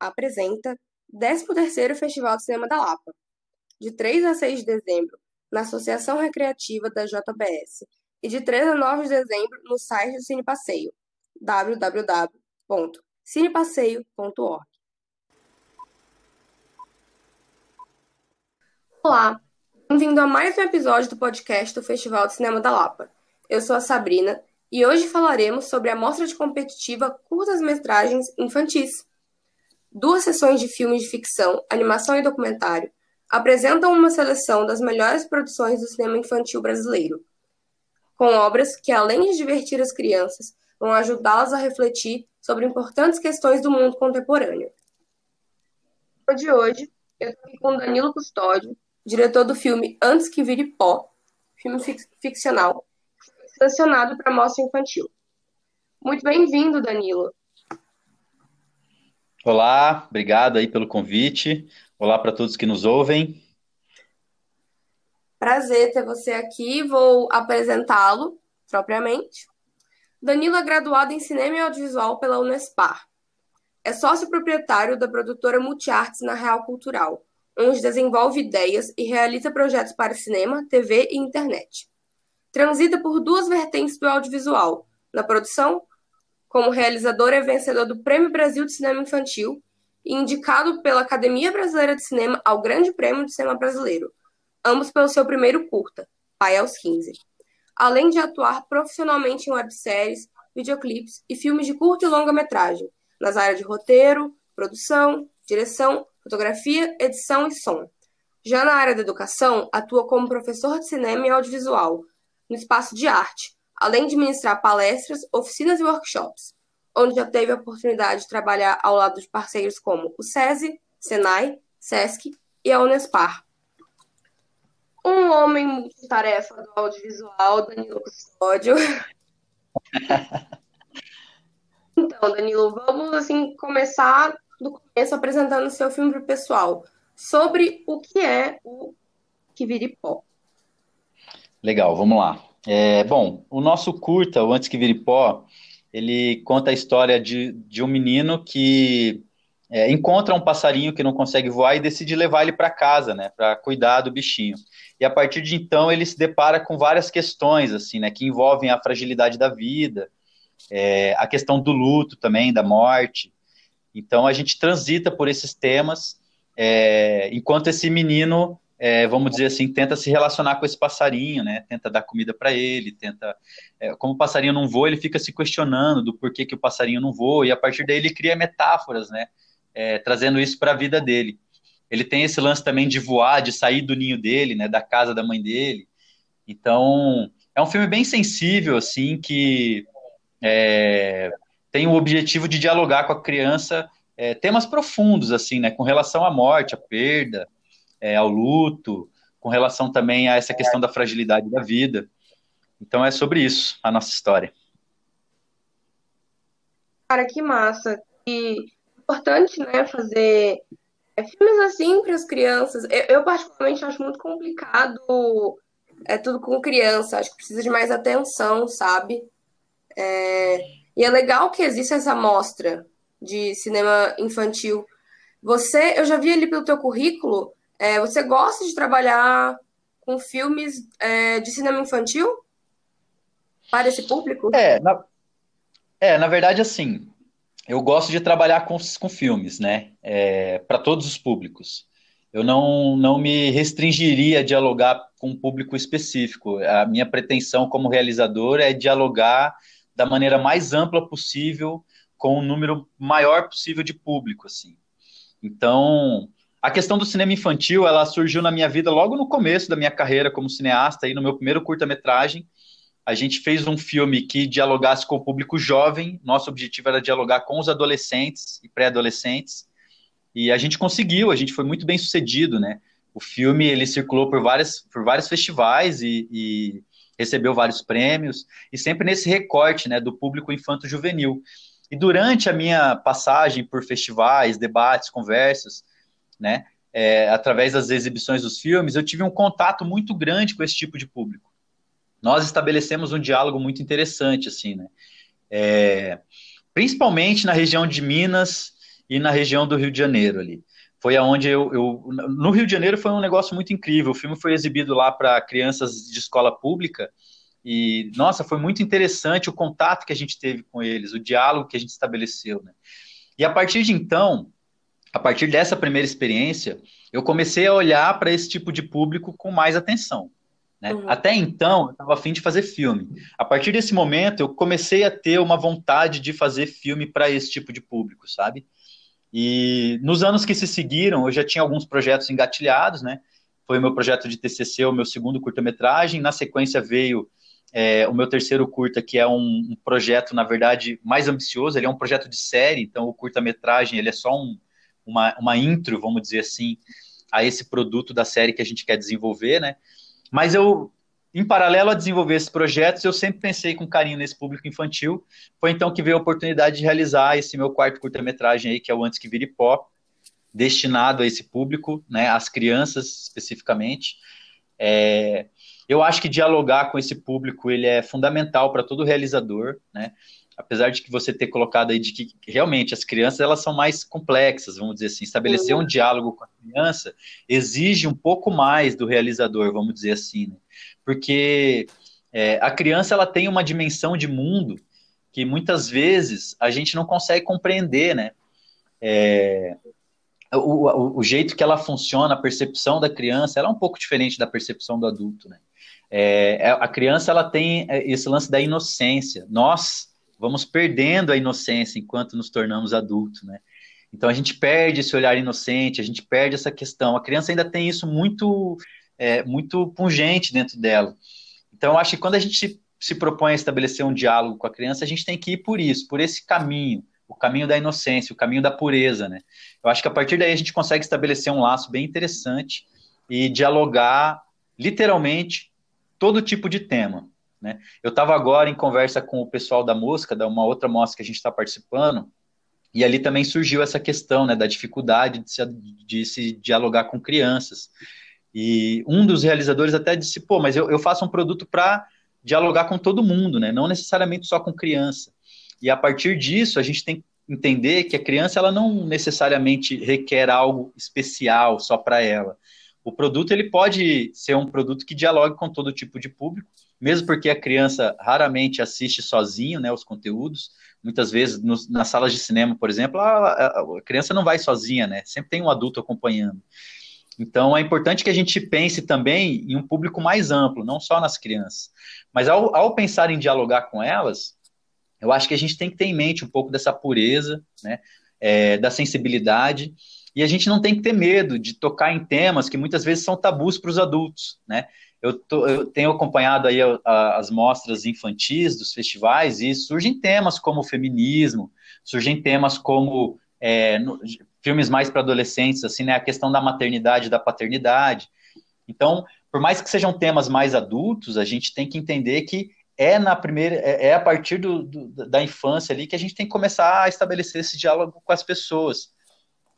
apresenta 13º Festival de Cinema da Lapa, de 3 a 6 de dezembro, na Associação Recreativa da JBS, e de 3 a 9 de dezembro no site do Cine Passeio, www.cinepasseio.org. Olá, bem-vindo a mais um episódio do podcast do Festival de Cinema da Lapa. Eu sou a Sabrina e hoje falaremos sobre a mostra de competitiva curtas-metragens infantis. Duas sessões de filmes de ficção, animação e documentário apresentam uma seleção das melhores produções do cinema infantil brasileiro, com obras que, além de divertir as crianças, vão ajudá-las a refletir sobre importantes questões do mundo contemporâneo. De hoje, eu estou aqui com Danilo Custódio, diretor do filme Antes que Vire Pó, filme fic ficcional, selecionado para mostra infantil. Muito bem-vindo, Danilo. Olá, obrigado aí pelo convite. Olá para todos que nos ouvem. Prazer ter você aqui. Vou apresentá-lo propriamente. Danilo é graduado em Cinema e Audiovisual pela Unespar. É sócio proprietário da produtora Multiartes na Real Cultural, onde desenvolve ideias e realiza projetos para cinema, TV e internet. Transita por duas vertentes do audiovisual, na produção, como realizador é vencedor do Prêmio Brasil de Cinema Infantil e indicado pela Academia Brasileira de Cinema ao Grande Prêmio de Cinema Brasileiro, ambos pelo seu primeiro curta, Pai aos 15. Além de atuar profissionalmente em webséries, videoclipes e filmes de curta e longa metragem, nas áreas de roteiro, produção, direção, fotografia, edição e som. Já na área da educação, atua como professor de cinema e audiovisual, no espaço de arte, além de ministrar palestras, oficinas e workshops, onde já teve a oportunidade de trabalhar ao lado de parceiros como o SESI, Senai, SESC e a Unespar. Um homem multitarefa do audiovisual, Danilo Custódio. então, Danilo, vamos assim começar do começo apresentando o seu filme para o pessoal sobre o que é o Kiviripó. Legal, vamos lá. É, bom, o nosso curta, o Antes que Vire Pó, ele conta a história de, de um menino que é, encontra um passarinho que não consegue voar e decide levar ele para casa, né, para cuidar do bichinho. E a partir de então ele se depara com várias questões, assim, né, que envolvem a fragilidade da vida, é, a questão do luto também, da morte, então a gente transita por esses temas, é, enquanto esse menino, é, vamos dizer assim, tenta se relacionar com esse passarinho, né? Tenta dar comida para ele, tenta. É, como o passarinho não voa, ele fica se questionando do porquê que o passarinho não voa, e a partir daí ele cria metáforas, né? É, trazendo isso para a vida dele. Ele tem esse lance também de voar, de sair do ninho dele, né? Da casa da mãe dele. Então, é um filme bem sensível, assim, que é, tem o objetivo de dialogar com a criança é, temas profundos, assim, né, com relação à morte, à perda, é, ao luto, com relação também a essa questão da fragilidade da vida. Então é sobre isso a nossa história. Cara, que massa. E importante, né, fazer é, filmes assim para as crianças. Eu, eu, particularmente acho muito complicado é tudo com criança. Acho que precisa de mais atenção, sabe? É, e é legal que existe essa mostra de cinema infantil. Você, eu já vi ali pelo teu currículo, é, você gosta de trabalhar com filmes é, de cinema infantil para esse público? É, na, é, na verdade, assim, eu gosto de trabalhar com, com filmes, né? É, para todos os públicos. Eu não, não me restringiria a dialogar com um público específico. A minha pretensão como realizador é dialogar da maneira mais ampla possível, com o um número maior possível de público, assim. Então, a questão do cinema infantil, ela surgiu na minha vida logo no começo da minha carreira como cineasta, aí no meu primeiro curta-metragem. A gente fez um filme que dialogasse com o público jovem. Nosso objetivo era dialogar com os adolescentes e pré-adolescentes. E a gente conseguiu, a gente foi muito bem sucedido, né? O filme ele circulou por, várias, por vários festivais e, e recebeu vários prêmios, e sempre nesse recorte né, do público infanto-juvenil. E durante a minha passagem por festivais, debates, conversas, né, é, através das exibições dos filmes, eu tive um contato muito grande com esse tipo de público. Nós estabelecemos um diálogo muito interessante, assim, né? É, principalmente na região de Minas e na região do Rio de Janeiro ali. Foi aonde eu, eu no Rio de Janeiro foi um negócio muito incrível. O filme foi exibido lá para crianças de escola pública e nossa, foi muito interessante o contato que a gente teve com eles, o diálogo que a gente estabeleceu, né? E a partir de então, a partir dessa primeira experiência, eu comecei a olhar para esse tipo de público com mais atenção. Né? Uhum. Até então, eu estava afim de fazer filme. A partir desse momento, eu comecei a ter uma vontade de fazer filme para esse tipo de público, sabe? E nos anos que se seguiram, eu já tinha alguns projetos engatilhados, né? Foi o meu projeto de TCC, o meu segundo curta-metragem. Na sequência veio é, o meu terceiro curta, que é um, um, projeto, na verdade, mais ambicioso. Ele é um projeto de série, então o curta-metragem ele é só um, uma, uma intro, vamos dizer assim, a esse produto da série que a gente quer desenvolver, né? Mas eu, em paralelo a desenvolver esses projetos, eu sempre pensei com carinho nesse público infantil. Foi então que veio a oportunidade de realizar esse meu quarto curta-metragem aí, que é o Antes que Vire Pó, destinado a esse público, né, às crianças especificamente. É, eu acho que dialogar com esse público ele é fundamental para todo realizador, né? Apesar de que você ter colocado aí de que realmente as crianças elas são mais complexas, vamos dizer assim, estabelecer um diálogo com a criança exige um pouco mais do realizador, vamos dizer assim, né? porque é, a criança ela tem uma dimensão de mundo que muitas vezes a gente não consegue compreender, né? É, o, o, o, jeito que ela funciona, a percepção da criança, ela é um pouco diferente da percepção do adulto, né? É, a criança ela tem esse lance da inocência. Nós vamos perdendo a inocência enquanto nos tornamos adultos, né? Então a gente perde esse olhar inocente, a gente perde essa questão. A criança ainda tem isso muito, é, muito pungente dentro dela. Então acho que quando a gente se propõe a estabelecer um diálogo com a criança, a gente tem que ir por isso, por esse caminho, o caminho da inocência, o caminho da pureza, né? Eu acho que a partir daí a gente consegue estabelecer um laço bem interessante e dialogar literalmente todo tipo de tema. Né? Eu estava agora em conversa com o pessoal da Mosca, da uma outra mostra que a gente está participando, e ali também surgiu essa questão né, da dificuldade de se, de se dialogar com crianças. E um dos realizadores até disse: pô, mas eu, eu faço um produto para dialogar com todo mundo, né? não necessariamente só com criança. E a partir disso, a gente tem que entender que a criança ela não necessariamente requer algo especial só para ela. O produto ele pode ser um produto que dialogue com todo tipo de público, mesmo porque a criança raramente assiste sozinho né, os conteúdos. Muitas vezes, nas salas de cinema, por exemplo, a, a, criança não vai sozinha, né? Sempre tem um adulto acompanhando. Então, é importante que a gente pense também em um público mais amplo, não só nas crianças. Mas ao, ao pensar em dialogar com elas, eu acho que a gente tem que ter em mente um pouco dessa pureza, né? É, da sensibilidade. E a gente não tem que ter medo de tocar em temas que muitas vezes são tabus para os adultos, né? Eu, tô, eu tenho acompanhado aí a, a, as mostras infantis dos festivais e surgem temas como feminismo, surgem temas como é, no, filmes mais para adolescentes, assim, né, a questão da maternidade e da paternidade. Então, por mais que sejam temas mais adultos, a gente tem que entender que é na primeira, é, é a partir do, do, da infância ali que a gente tem que começar a estabelecer esse diálogo com as pessoas,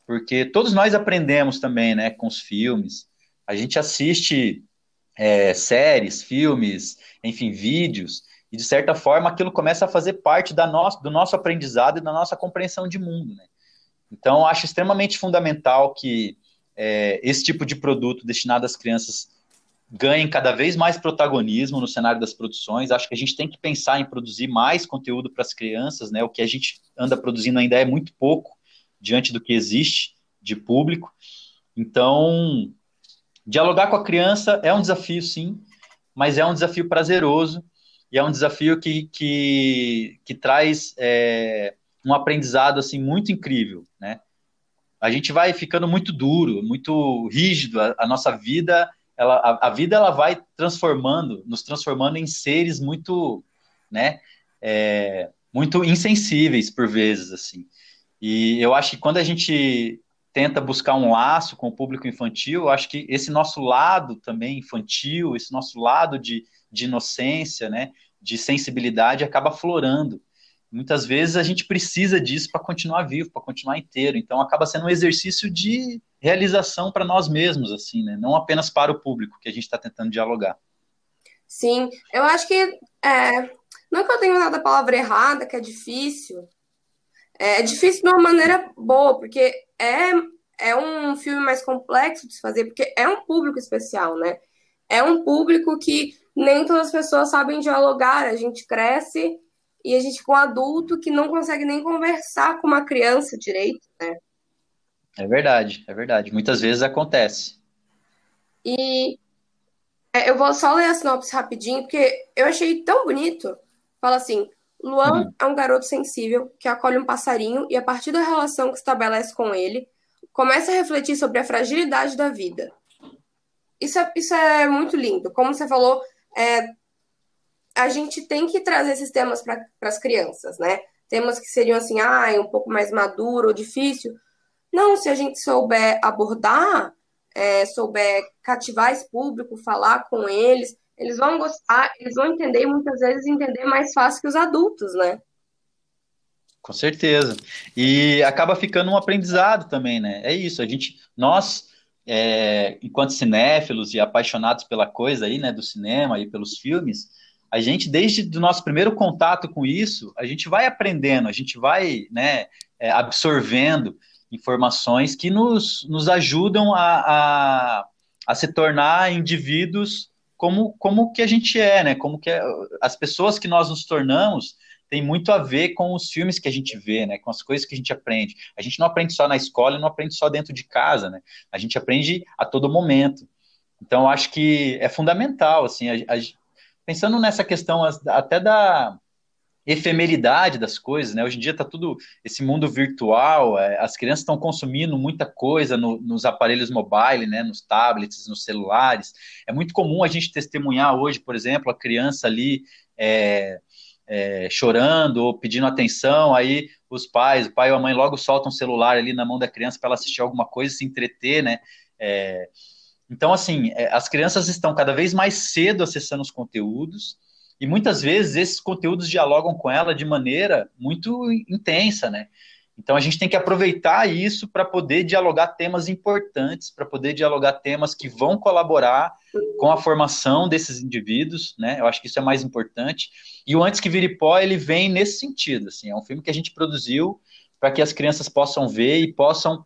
porque todos nós aprendemos também, né, com os filmes. A gente assiste é, séries, filmes, enfim, vídeos, e de certa forma aquilo começa a fazer parte da nosso, do nosso aprendizado e da nossa compreensão de mundo. Né? Então, acho extremamente fundamental que é, esse tipo de produto destinado às crianças ganhe cada vez mais protagonismo no cenário das produções. Acho que a gente tem que pensar em produzir mais conteúdo para as crianças, né? O que a gente anda produzindo ainda é muito pouco diante do que existe de público. Então, Dialogar com a criança é um desafio, sim, mas é um desafio prazeroso e é um desafio que, que, que traz é, um aprendizado assim muito incrível, né? A gente vai ficando muito duro, muito rígido. A, a nossa vida, ela, a, a, vida ela vai transformando, nos transformando em seres muito, né? É, muito insensíveis por vezes, assim. E eu acho que quando a gente tenta buscar um laço com o público infantil, acho que esse nosso lado também infantil, esse nosso lado de, de inocência, né, de sensibilidade, acaba florando. Muitas vezes a gente precisa disso para continuar vivo, para continuar inteiro. Então acaba sendo um exercício de realização para nós mesmos, assim, né? Não apenas para o público que a gente está tentando dialogar. Sim, eu acho que é, não é que eu tenho nada a palavra errada, que é difícil, É, é difícil de uma maneira boa, porque é, é um filme mais complexo de se fazer, porque é um público especial, né? É um público que nem todas as pessoas sabem dialogar. A gente cresce e a gente com um adulto que não consegue nem conversar com uma criança direito, né? É verdade, é verdade. Muitas vezes acontece. E é, eu vou só ler a sinopse rapidinho, porque eu achei tão bonito. Fala assim: Luan uhum. é um garoto sensível que acolhe um passarinho e, a partir da relação que estabelece com ele, começa a refletir sobre a fragilidade da vida. Isso é, isso é muito lindo. Como você falou, é, a gente tem que trazer esses temas para as crianças, né? Temas que seriam assim, ah, um pouco mais maduro ou difícil. Não, se a gente souber abordar, é, souber cativar esse público, falar com eles, eles vão gostar, eles vão entender e muitas vezes entender mais fácil que os adultos, né? Com certeza. E acaba ficando um aprendizado também, né? É isso, a gente, nós, é, enquanto cinéfilos e apaixonados pela coisa aí, né, do cinema e pelos filmes, a gente, desde o nosso primeiro contato com isso, a gente vai aprendendo, a gente vai, né, é, absorvendo informações que nos, nos ajudam a, a, a se tornar indivíduos como, como que a gente é, né? Como que é, as pessoas que nós nos tornamos tem muito a ver com os filmes que a gente vê, né? Com as coisas que a gente aprende. A gente não aprende só na escola, não aprende só dentro de casa, né? A gente aprende a todo momento. Então, acho que é fundamental, assim, a, a, pensando nessa questão até da, efemeridade das coisas, né? Hoje em dia está tudo esse mundo virtual, é, as crianças estão consumindo muita coisa no, nos aparelhos mobile, né? Nos tablets, nos celulares. É muito comum a gente testemunhar hoje, por exemplo, a criança ali é, é, chorando ou pedindo atenção, aí os pais, o pai ou a mãe logo soltam um celular ali na mão da criança para ela assistir alguma coisa, se entreter, né? É, então, assim, é, as crianças estão cada vez mais cedo acessando os conteúdos e muitas vezes esses conteúdos dialogam com ela de maneira muito intensa, né? Então a gente tem que aproveitar isso para poder dialogar temas importantes, para poder dialogar temas que vão colaborar com a formação desses indivíduos, né? Eu acho que isso é mais importante. E o Antes que Vire Pó, ele vem nesse sentido, assim, é um filme que a gente produziu para que as crianças possam ver e possam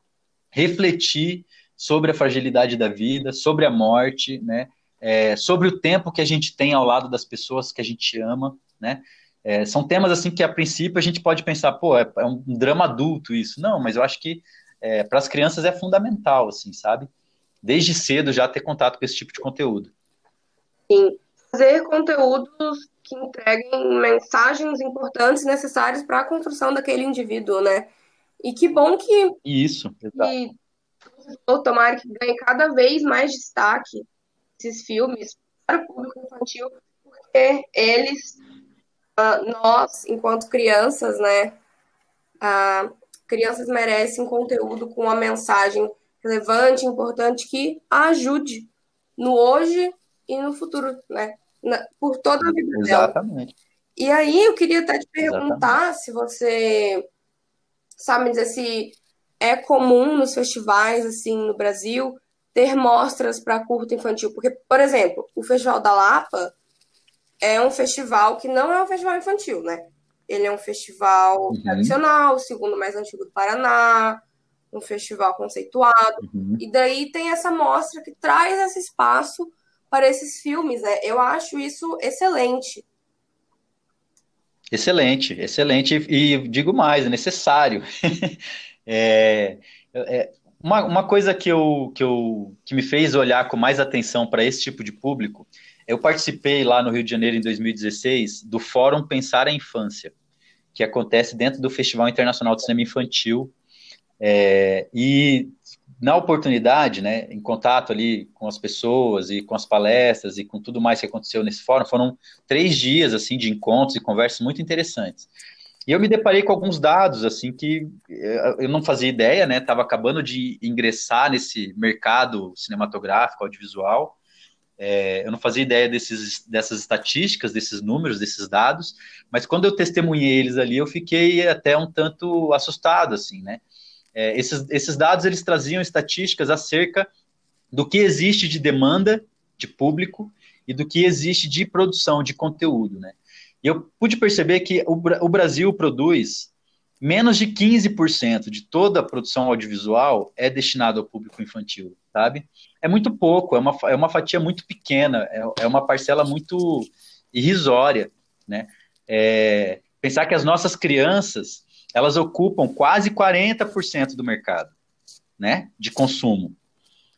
refletir sobre a fragilidade da vida, sobre a morte, né? É, sobre o tempo que a gente tem ao lado das pessoas que a gente ama, né? É, são temas assim que a princípio a gente pode pensar, pô, é, é um drama adulto isso. Não, mas eu acho que é, para as crianças é fundamental, assim, sabe? Desde cedo já ter contato com esse tipo de conteúdo. Sim, fazer conteúdos que entreguem mensagens importantes necessárias para a construção daquele indivíduo, né? E que bom que isso, exato. que tomara que ganhe cada vez mais destaque esses filmes para o público infantil, porque eles, uh, nós, enquanto crianças, né, uh, crianças merecem conteúdo com uma mensagem relevante, importante, que ajude no hoje e no futuro, né, por toda a vida Exatamente. Dela. E aí eu queria até te perguntar Exatamente. se você sabe dizer se é comum nos festivais assim no Brasil ter mostras para curto infantil. Porque, por exemplo, o Festival da Lapa é um festival que não é um festival infantil, né? Ele é um festival uhum. tradicional, o segundo mais antigo do Paraná, um festival conceituado. Uhum. E daí tem essa mostra que traz esse espaço para esses filmes, né? Eu acho isso excelente. Excelente, excelente. E digo mais, é necessário. é, é, uma, uma coisa que, eu, que, eu, que me fez olhar com mais atenção para esse tipo de público, eu participei lá no Rio de Janeiro em 2016 do Fórum Pensar a Infância, que acontece dentro do Festival Internacional de Cinema Infantil. É, e na oportunidade, né, em contato ali com as pessoas e com as palestras e com tudo mais que aconteceu nesse fórum, foram três dias assim de encontros e conversas muito interessantes. E eu me deparei com alguns dados, assim, que eh, eu não fazia ideia, né? Estava acabando de ingressar nesse mercado cinematográfico, audiovisual. É, eu não fazia ideia desses, dessas estatísticas, desses números, desses dados, mas quando eu testemunhei eles ali, eu fiquei até um tanto assustado, assim, né? É, esses, esses dados, eles traziam estatísticas acerca do que existe de demanda de público e do que existe de produção de conteúdo, né? E eu pude perceber que o, o Brasil produz menos de 15% de toda a produção audiovisual é destinada ao público infantil, sabe? É muito pouco, é uma, é uma fatia muito pequena, é, é uma parcela muito irrisória, né? É, pensar que as nossas crianças, elas ocupam quase 40% do mercado, né, de consumo.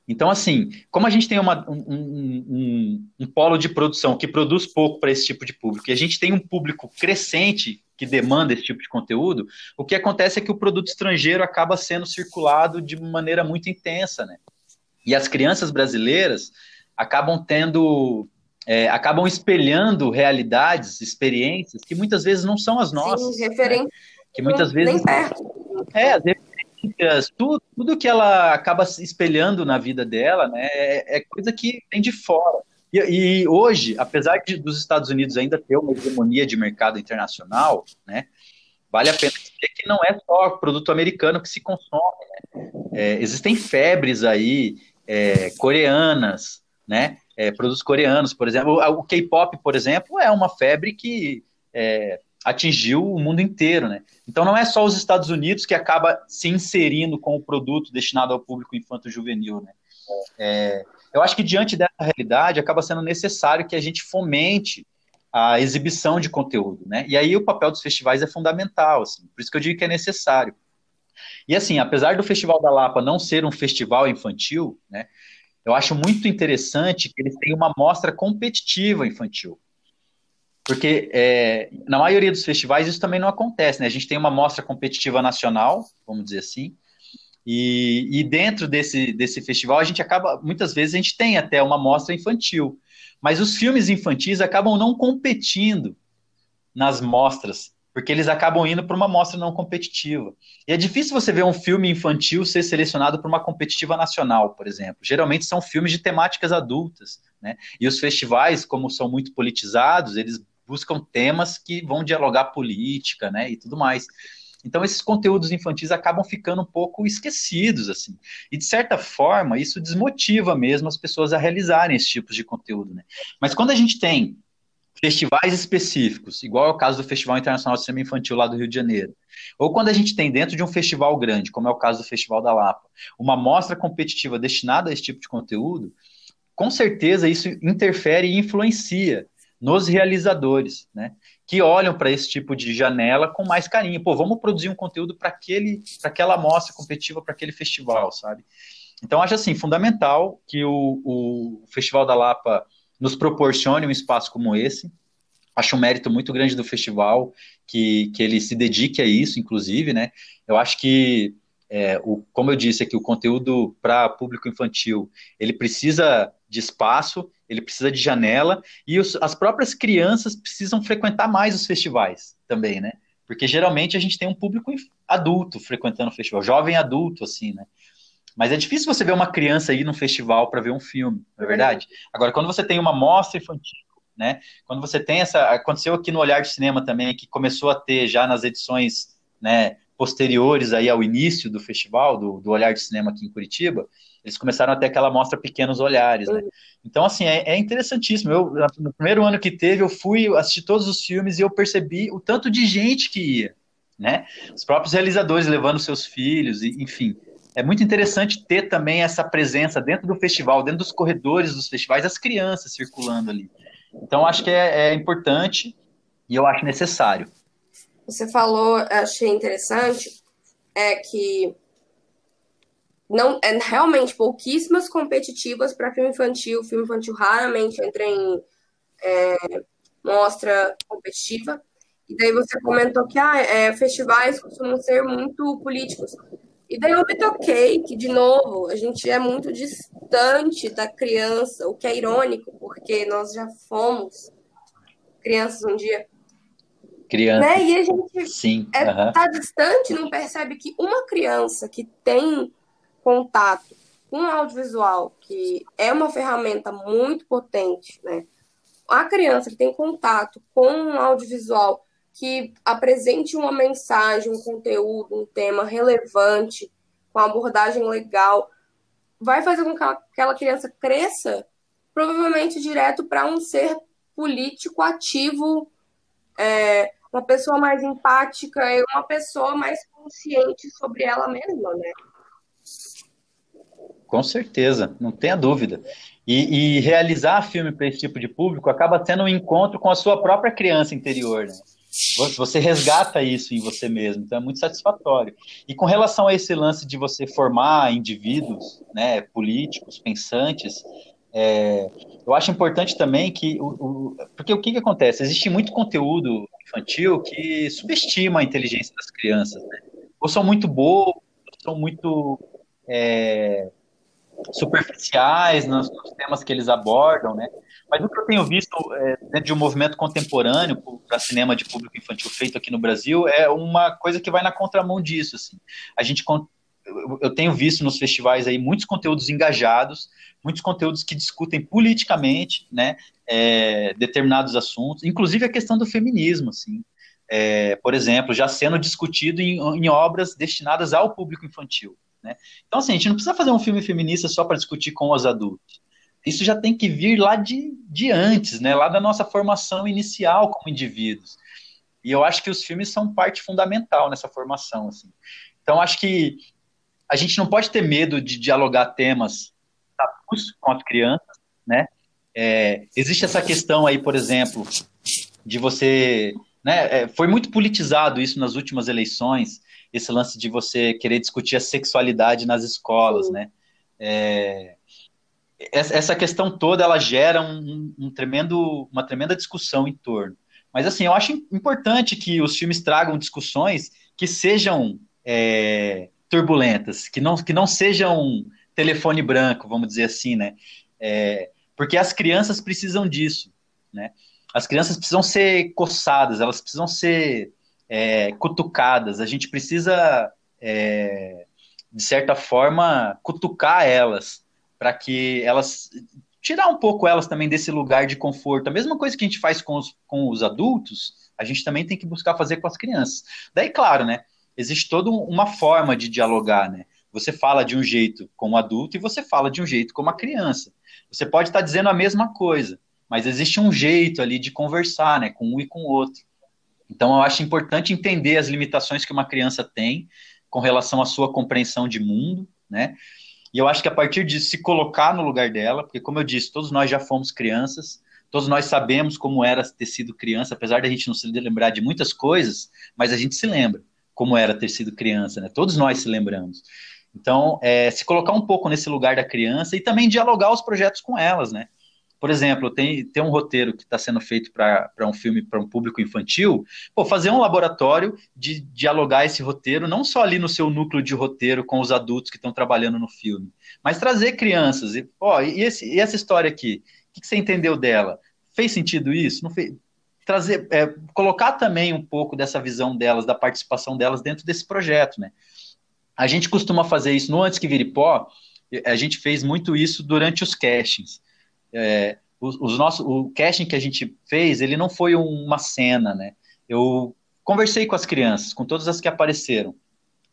Então, assim, como a gente tem uma, um, um, um, polo de produção que produz pouco para esse tipo de público, e a gente tem um público crescente que demanda esse tipo de conteúdo, o que acontece é que o produto estrangeiro acaba sendo circulado de maneira muito intensa, né? E as crianças brasileiras acabam tendo, é, acabam espelhando realidades, experiências que muitas vezes não são as nossas. Sim, referente. Né? Que muitas vezes. Nem perto. É, tudo, tudo que ela acaba espelhando na vida dela, né, é, é coisa que vem de fora. E, e hoje, apesar de, dos Estados Unidos ainda ter uma hegemonia de mercado internacional, né, vale a pena dizer que não é só produto americano que se consome. Né? É, existem febres aí é, coreanas, né? É, produtos coreanos, por exemplo. O, o K-pop, por exemplo, é uma febre que é, atingiu o mundo inteiro, né? Então não é só os Estados Unidos que acaba se inserindo com o produto destinado ao público infanto-juvenil, né? É, eu acho que diante dessa realidade acaba sendo necessário que a gente fomente a exibição de conteúdo, né? E aí o papel dos festivais é fundamental, assim, por isso que eu digo que é necessário. E assim, apesar do Festival da Lapa não ser um festival infantil, né? Eu acho muito interessante que eles têm uma mostra competitiva infantil. Porque é, na maioria dos festivais isso também não acontece, né? A gente tem uma mostra competitiva nacional, vamos dizer assim, e, e, dentro desse, desse festival a gente acaba, muitas vezes a gente tem até uma mostra infantil, mas os filmes infantis acabam não competindo nas mostras, porque eles acabam indo para uma mostra não competitiva. E é difícil você ver um filme infantil ser selecionado para uma competitiva nacional, por exemplo. Geralmente são filmes de temáticas adultas, né? E os festivais, como são muito politizados, eles buscam temas que vão dialogar política, né, e tudo mais. Então esses conteúdos infantis acabam ficando um pouco esquecidos assim. E de certa forma, isso desmotiva mesmo as pessoas a realizarem esse tipo de conteúdo, né? Mas quando a gente tem festivais específicos, igual é o caso do Festival Internacional de Cinema Infantil lá do Rio de Janeiro, ou quando a gente tem dentro de um festival grande, como é o caso do Festival da Lapa, uma mostra competitiva destinada a esse tipo de conteúdo, com certeza isso interfere e influencia nos realizadores, né? Que olham para esse tipo de janela com mais carinho. Pô, vamos produzir um conteúdo para aquele, para aquela mostra competitiva, para aquele festival, sabe? Então acho assim fundamental que o, o Festival da Lapa nos proporcione um espaço como esse. Acho um mérito muito grande do festival que, que ele se dedique a isso, inclusive, né? Eu acho que é, o, como eu disse aqui, o conteúdo para público infantil, ele precisa de espaço, ele precisa de janela, e os, as próprias crianças precisam frequentar mais os festivais também, né? Porque geralmente a gente tem um público adulto frequentando o festival, jovem adulto, assim, né? Mas é difícil você ver uma criança ir num festival para ver um filme, não é verdade? Agora, quando você tem uma mostra infantil, né? Quando você tem essa. Aconteceu aqui no Olhar de Cinema também, que começou a ter já nas edições né, posteriores aí ao início do festival, do, do Olhar de Cinema aqui em Curitiba, eles começaram a ter aquela mostra Pequenos Olhares, né? Então, assim, é, é, interessantíssimo. Eu, no primeiro ano que teve, eu fui assistir todos os filmes e eu percebi o tanto de gente que ia, né? Os próprios realizadores levando seus filhos, e, enfim. É muito interessante ter também essa presença dentro do festival, dentro dos corredores dos festivais, as crianças circulando ali. Então, acho que é, é importante e eu acho necessário você falou, achei interessante, é que não é realmente pouquíssimas competitivas para filme infantil. Filme infantil raramente entra em é, mostra competitiva. E daí você comentou que ah, é, festivais costumam ser muito políticos. E daí eu me toquei que, de novo, a gente é muito distante da criança, o que é irônico, porque nós já fomos crianças um dia. Criança. Né? E a gente Sim, é, uh tá distante, não percebe que uma criança que tem contato com o audiovisual, que é uma ferramenta muito potente, né? A criança que tem contato com um audiovisual que apresente uma mensagem, um conteúdo, um tema relevante, com abordagem legal, vai fazer com que aquela criança cresça provavelmente direto para um ser político ativo é, uma pessoa mais empática e uma pessoa mais consciente sobre ela mesma, né? Com certeza, não tenha dúvida. E, e realizar filme para esse tipo de público acaba sendo um encontro com a sua própria criança interior, né? Você resgata isso em você mesmo, então é muito satisfatório. E com relação a esse lance de você formar indivíduos, né, políticos, pensantes, é, eu acho importante também que, o, o, porque o que, que acontece? Existe muito conteúdo infantil que subestima a inteligência das crianças, né? ou são muito boas, ou são muito é, superficiais nos, nos, temas que eles abordam, né? Mas o que eu tenho visto é, dentro de um movimento contemporâneo para cinema de público infantil feito aqui no Brasil é uma coisa que vai na contramão disso. Assim. A gente eu tenho visto nos festivais aí muitos conteúdos engajados, muitos conteúdos que discutem politicamente, né, é, determinados assuntos, inclusive a questão do feminismo, assim. É, por exemplo, já sendo discutido em, em obras destinadas ao público infantil. Né? Então, assim, a gente não precisa fazer um filme feminista só para discutir com os adultos. Isso já tem que vir lá de, de antes, né? lá da nossa formação inicial como indivíduos. E eu acho que os filmes são parte fundamental nessa formação. Assim. Então, acho que a gente não pode ter medo de dialogar temas com as crianças, né? É, existe essa questão aí, por exemplo, de você, né? É, foi muito politizado isso nas últimas eleições, esse lance de você querer discutir a sexualidade nas escolas, Sim. né? É, essa questão toda ela gera um, um, tremendo, uma tremenda discussão em torno. Mas assim, eu acho importante que os filmes tragam discussões que sejam é, turbulentas, que não, que não sejam telefone branco, vamos dizer assim, né? É, porque as crianças precisam disso, né? As crianças precisam ser coçadas, elas precisam ser é, cutucadas. A gente precisa, é, de certa forma, cutucar elas para que elas tirar um pouco elas também desse lugar de conforto. A mesma coisa que a gente faz com os, com os adultos, a gente também tem que buscar fazer com as crianças. Daí, claro, né? Existe toda uma forma de dialogar, né? Você fala de um jeito como adulto e você fala de um jeito como a criança. Você pode estar dizendo a mesma coisa, mas existe um jeito ali de conversar, né, com um e com o outro. Então eu acho importante entender as limitações que uma criança tem com relação à sua compreensão de mundo, né? E eu acho que a partir de se colocar no lugar dela, porque como eu disse, todos nós já fomos crianças, todos nós sabemos como era ter sido criança, apesar da gente não se lembrar de muitas coisas, mas a gente se lembra como era ter sido criança, né? Todos nós se lembramos. Então, é, se colocar um pouco nesse lugar da criança e também dialogar os projetos com elas, né? Por exemplo, tem, tem um roteiro que está sendo feito para um filme para um público infantil, pô, fazer um laboratório de dialogar esse roteiro, não só ali no seu núcleo de roteiro com os adultos que estão trabalhando no filme, mas trazer crianças. E, ó, e, esse, e essa história aqui? O que, que, você entendeu dela? Fez sentido isso? Não fez? Trazer, é, colocar também um pouco dessa visão delas, da participação delas dentro desse projeto, né? A gente costuma fazer isso no Antes que Vire Pó, a gente fez muito isso durante os castings. É, os, os nossos, o casting que a gente fez, ele não foi uma cena, né? Eu conversei com as crianças, com todas as que apareceram.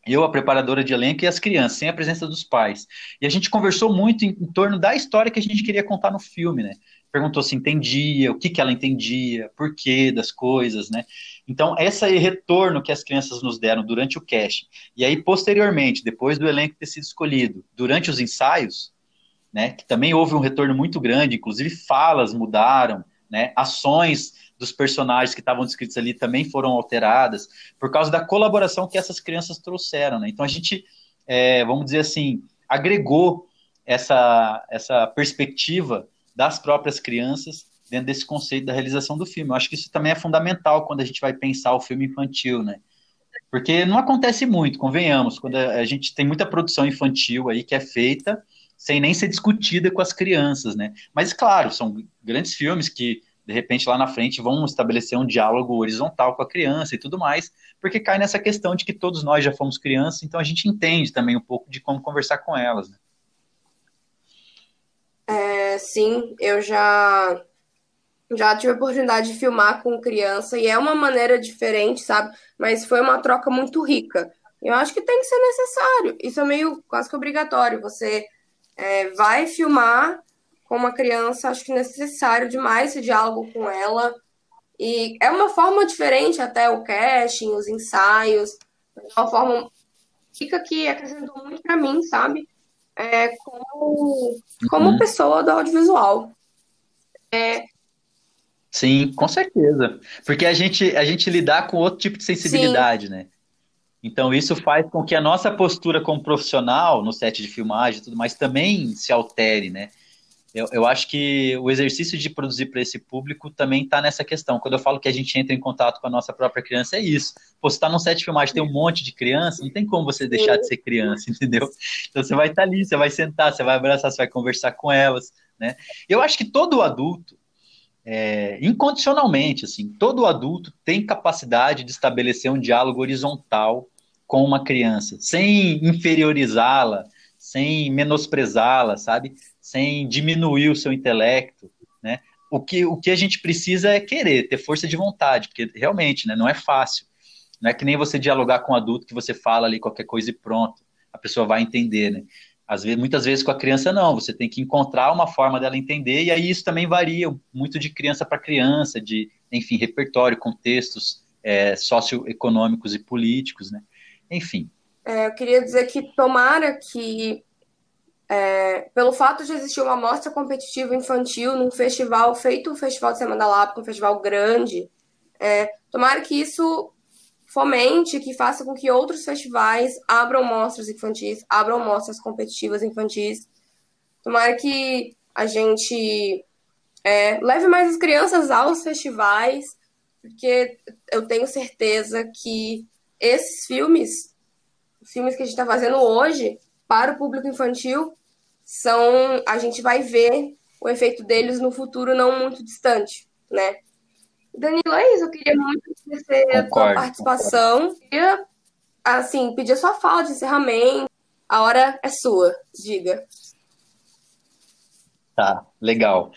Eu, a preparadora de elenco e as crianças, sem a presença dos pais. E a gente conversou muito em, em torno da história que a gente queria contar no filme, né? Perguntou se entendia, o que, que ela entendia, por que das coisas, né? Então, esse retorno que as crianças nos deram durante o casting, e aí, posteriormente, depois do elenco ter sido escolhido, durante os ensaios, né, que também houve um retorno muito grande, inclusive falas mudaram, né, ações dos personagens que estavam descritos ali também foram alteradas, por causa da colaboração que essas crianças trouxeram, né? Então, a gente, é, vamos dizer assim, agregou essa, essa perspectiva das próprias crianças dentro desse conceito da realização do filme. Eu acho que isso também é fundamental quando a gente vai pensar o filme infantil, né? Porque não acontece muito, convenhamos, quando a gente tem muita produção infantil aí que é feita sem nem ser discutida com as crianças, né? Mas claro, são grandes filmes que de repente lá na frente vão estabelecer um diálogo horizontal com a criança e tudo mais, porque cai nessa questão de que todos nós já fomos crianças, então a gente entende também um pouco de como conversar com elas, né? É, sim, eu já já tive a oportunidade de filmar com criança e é uma maneira diferente, sabe? Mas foi uma troca muito rica. Eu acho que tem que ser necessário. Isso é meio quase que obrigatório. Você é, vai filmar com uma criança, acho que necessário demais esse diálogo com ela. E é uma forma diferente até o casting, os ensaios, é uma forma fica que acrescentou muito para mim, sabe? É, como, como uhum. pessoa do audiovisual. É... Sim, com certeza. Porque a gente, a gente lidar com outro tipo de sensibilidade, Sim. né? Então, isso faz com que a nossa postura como profissional no set de filmagem e tudo mais também se altere, né? Eu, eu acho que o exercício de produzir para esse público também está nessa questão. Quando eu falo que a gente entra em contato com a nossa própria criança, é isso. Pô, você está num set de filmagem, tem um monte de criança, não tem como você deixar de ser criança, entendeu? Então você vai estar tá ali, você vai sentar, você vai abraçar, você vai conversar com elas, né? Eu acho que todo adulto, é, incondicionalmente, assim, todo adulto tem capacidade de estabelecer um diálogo horizontal com uma criança, sem inferiorizá-la, sem menosprezá-la, sabe? sem diminuir o seu intelecto, né? O que, o que a gente precisa é querer, ter força de vontade, porque realmente, né, não é fácil. Não é que nem você dialogar com um adulto que você fala ali qualquer coisa e pronto, a pessoa vai entender, né? Às vezes, muitas vezes com a criança não, você tem que encontrar uma forma dela entender, e aí isso também varia muito de criança para criança, de, enfim, repertório, contextos é, socioeconômicos e políticos, né? Enfim. É, eu queria dizer que tomara que é, pelo fato de existir uma mostra competitiva infantil num festival feito o Festival de Semana da Lapa, um festival grande, é, tomara que isso fomente, que faça com que outros festivais abram mostras infantis, abram mostras competitivas infantis. Tomara que a gente é, leve mais as crianças aos festivais, porque eu tenho certeza que esses filmes, os filmes que a gente está fazendo hoje, para o público infantil são a gente vai ver o efeito deles no futuro não muito distante, né? Danilo, é isso. Eu queria muito agradecer a sua participação. Concordo. Queria, assim, pedir a sua fala de encerramento. A hora é sua. Diga. Tá, legal.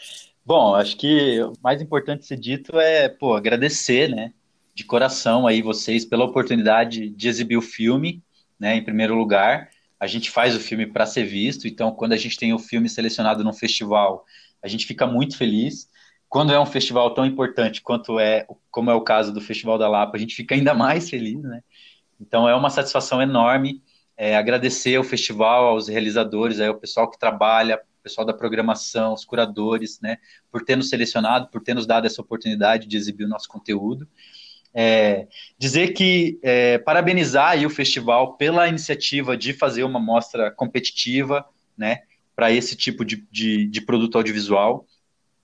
Bom, acho que o mais importante ser dito é, pô, agradecer, né, de coração aí vocês pela oportunidade de exibir o filme, né, em primeiro lugar a gente faz o filme para ser visto, então quando a gente tem o filme selecionado num festival, a gente fica muito feliz. Quando é um festival tão importante quanto é, como é o caso do Festival da Lapa, a gente fica ainda mais feliz, né? Então é uma satisfação enorme. É, agradecer ao festival, aos realizadores, aí, ao pessoal que trabalha, o pessoal da programação, os curadores, né, por ter nos selecionado, por ter nos dado essa oportunidade de exibir o nosso conteúdo. É, dizer que é, parabenizar aí o festival pela iniciativa de fazer uma mostra competitiva, né, para esse tipo de, de, de, produto audiovisual.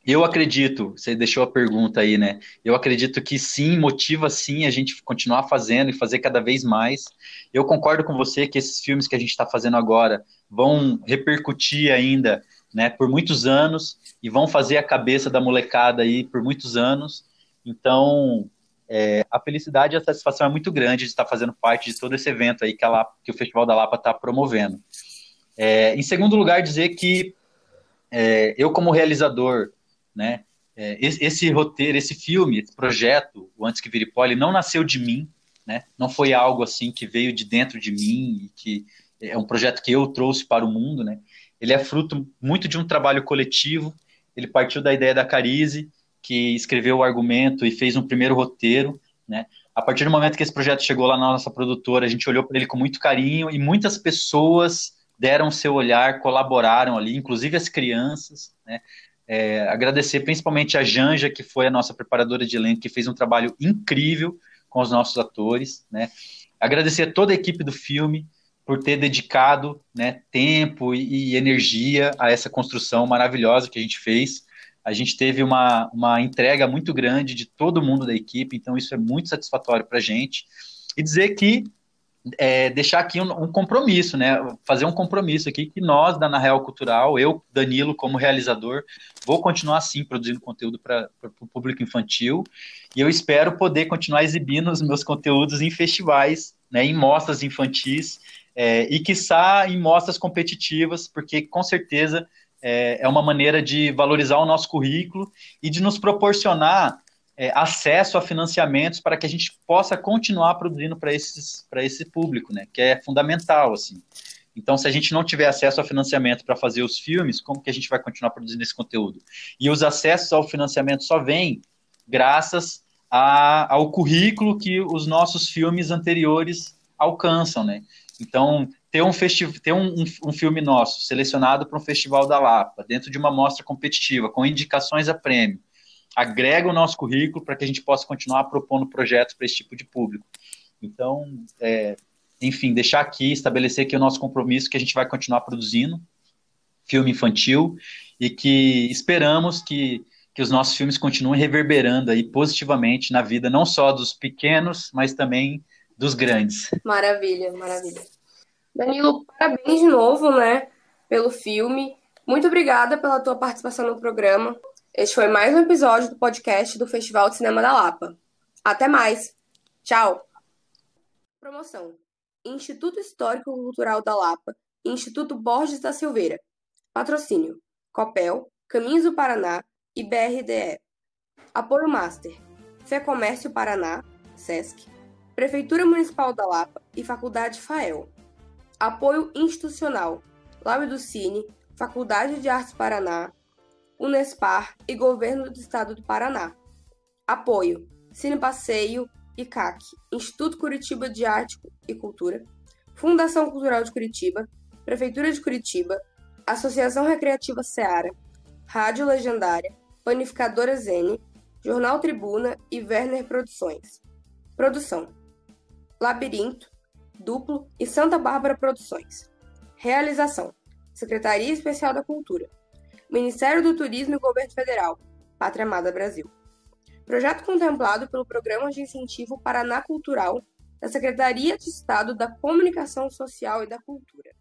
Eu acredito, você deixou a pergunta aí, né? Eu acredito que sim, motiva sim a gente continuar fazendo e fazer cada vez mais. Eu concordo com você que esses filmes que a gente está fazendo agora vão repercutir ainda, né, por muitos anos e vão fazer a cabeça da molecada aí por muitos anos. Então, é, a felicidade e a satisfação é muito grande de estar fazendo parte de todo esse evento aí que, Lapa, que o Festival da Lapa está promovendo. É, em segundo lugar, dizer que é, eu, como realizador, né, é, esse, esse, roteiro, esse filme, esse projeto, o Antes que Vire Pó, não nasceu de mim, né, não foi algo assim que veio de dentro de mim e que é um projeto que eu trouxe para o mundo, né, ele é fruto muito de um trabalho coletivo, ele partiu da ideia da Carize, que escreveu o argumento e fez um primeiro roteiro, né? A partir do momento que esse projeto chegou lá na nossa produtora, a gente olhou para ele com muito carinho e muitas pessoas deram seu olhar, colaboraram ali, inclusive as crianças, né? É, agradecer principalmente a Janja, que foi a nossa preparadora de elenco, que fez um trabalho incrível com os nossos atores, né? Agradecer a toda a equipe do filme por ter dedicado né, tempo e, e energia a essa construção maravilhosa que a gente fez. A gente teve uma, uma entrega muito grande de todo mundo da equipe, então isso é muito satisfatório para a gente. E dizer que é, deixar aqui um, um, compromisso, né? Fazer um compromisso aqui que nós, da Na Real Cultural, eu, Danilo, como realizador, vou continuar assim produzindo conteúdo para o público infantil e eu espero poder continuar exibindo os meus conteúdos em festivais, né, em mostras infantis é, e, quiçá, em mostras competitivas, porque com certeza é, é uma maneira de valorizar o nosso currículo e de nos proporcionar é, acesso a financiamentos para que a gente possa continuar produzindo para esse público, né? Que é fundamental, assim. Então, se a gente não tiver acesso a financiamento para fazer os filmes, como que a gente vai continuar produzindo esse conteúdo? E os acessos ao financiamento só vêm graças a, ao currículo que os nossos filmes anteriores alcançam, né? Então, ter um, ter um, um, um filme nosso selecionado para um festival da Lapa, dentro de uma mostra competitiva, com indicações a prêmio, agrega o nosso currículo para que a gente possa continuar propondo projetos para esse tipo de público. Então, é, enfim, deixar aqui, estabelecer aqui o nosso compromisso que a gente vai continuar produzindo filme infantil e que esperamos que, que os nossos filmes continuem reverberando aí positivamente na vida não só dos pequenos, mas também dos grandes. Maravilha, maravilha. Danilo, parabéns de novo, né, pelo filme. Muito obrigada pela tua participação no programa. Este foi mais um episódio do podcast do Festival de Cinema da Lapa. Até mais. Tchau. Promoção: Instituto Histórico Cultural da Lapa Instituto Borges da Silveira. Patrocínio: Copel, Caminhos do Paraná e BRDE. Apoio Master: Fé Comércio Paraná, SESC, Prefeitura Municipal da Lapa e Faculdade FAEL. Apoio institucional: Lábio do Cine, Faculdade de Artes Paraná, Unespar e Governo do Estado do Paraná. Apoio: Cine Passeio e CAC, Instituto Curitiba de Arte e Cultura, Fundação Cultural de Curitiba, Prefeitura de Curitiba, Associação Recreativa Seara, Rádio Legendária, Panificadora Zene, Jornal Tribuna e Werner Produções. Produção: Labirinto, Duplo e Santa Bárbara Produções. Realização: Secretaria Especial da Cultura, Ministério do Turismo e Governo Federal, Pátria Amada Brasil. Projeto contemplado pelo Programa de Incentivo Paraná Cultural da Secretaria de Estado da Comunicação Social e da Cultura.